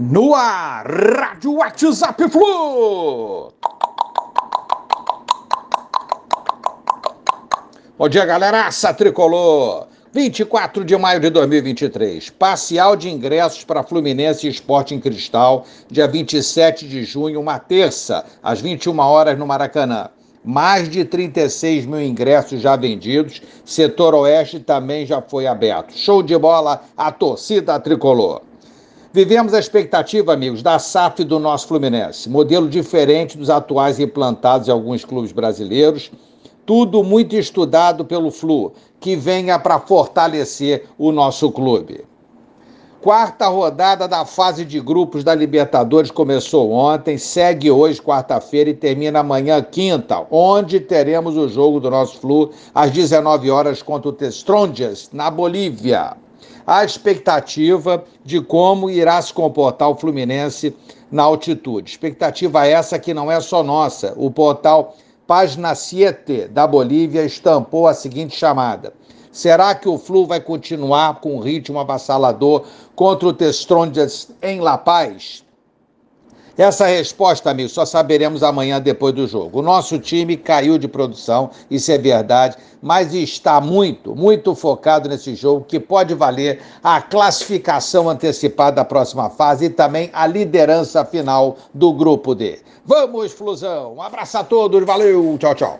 No ar, Rádio WhatsApp Flu. Bom dia, galera. Aça tricolor. 24 de maio de 2023. Parcial de ingressos para Fluminense e Esporte em Cristal, dia 27 de junho, uma terça, às 21 horas no Maracanã. Mais de 36 mil ingressos já vendidos. Setor Oeste também já foi aberto. Show de bola, a torcida tricolor. Vivemos a expectativa, amigos, da SAF do nosso Fluminense, modelo diferente dos atuais implantados em alguns clubes brasileiros. Tudo muito estudado pelo Flu, que venha para fortalecer o nosso clube. Quarta rodada da fase de grupos da Libertadores começou ontem, segue hoje, quarta-feira, e termina amanhã, quinta, onde teremos o jogo do nosso Flu às 19 horas contra o Testrondias, na Bolívia a expectativa de como irá se comportar o Fluminense na altitude. Expectativa essa que não é só nossa. O portal Página 7 da Bolívia estampou a seguinte chamada. Será que o Flu vai continuar com um ritmo avassalador contra o Testrondias em La Paz? Essa resposta, amigo, só saberemos amanhã depois do jogo. O nosso time caiu de produção, isso é verdade, mas está muito, muito focado nesse jogo que pode valer a classificação antecipada da próxima fase e também a liderança final do grupo D. Vamos, Flusão! Um abraço a todos, valeu, tchau, tchau.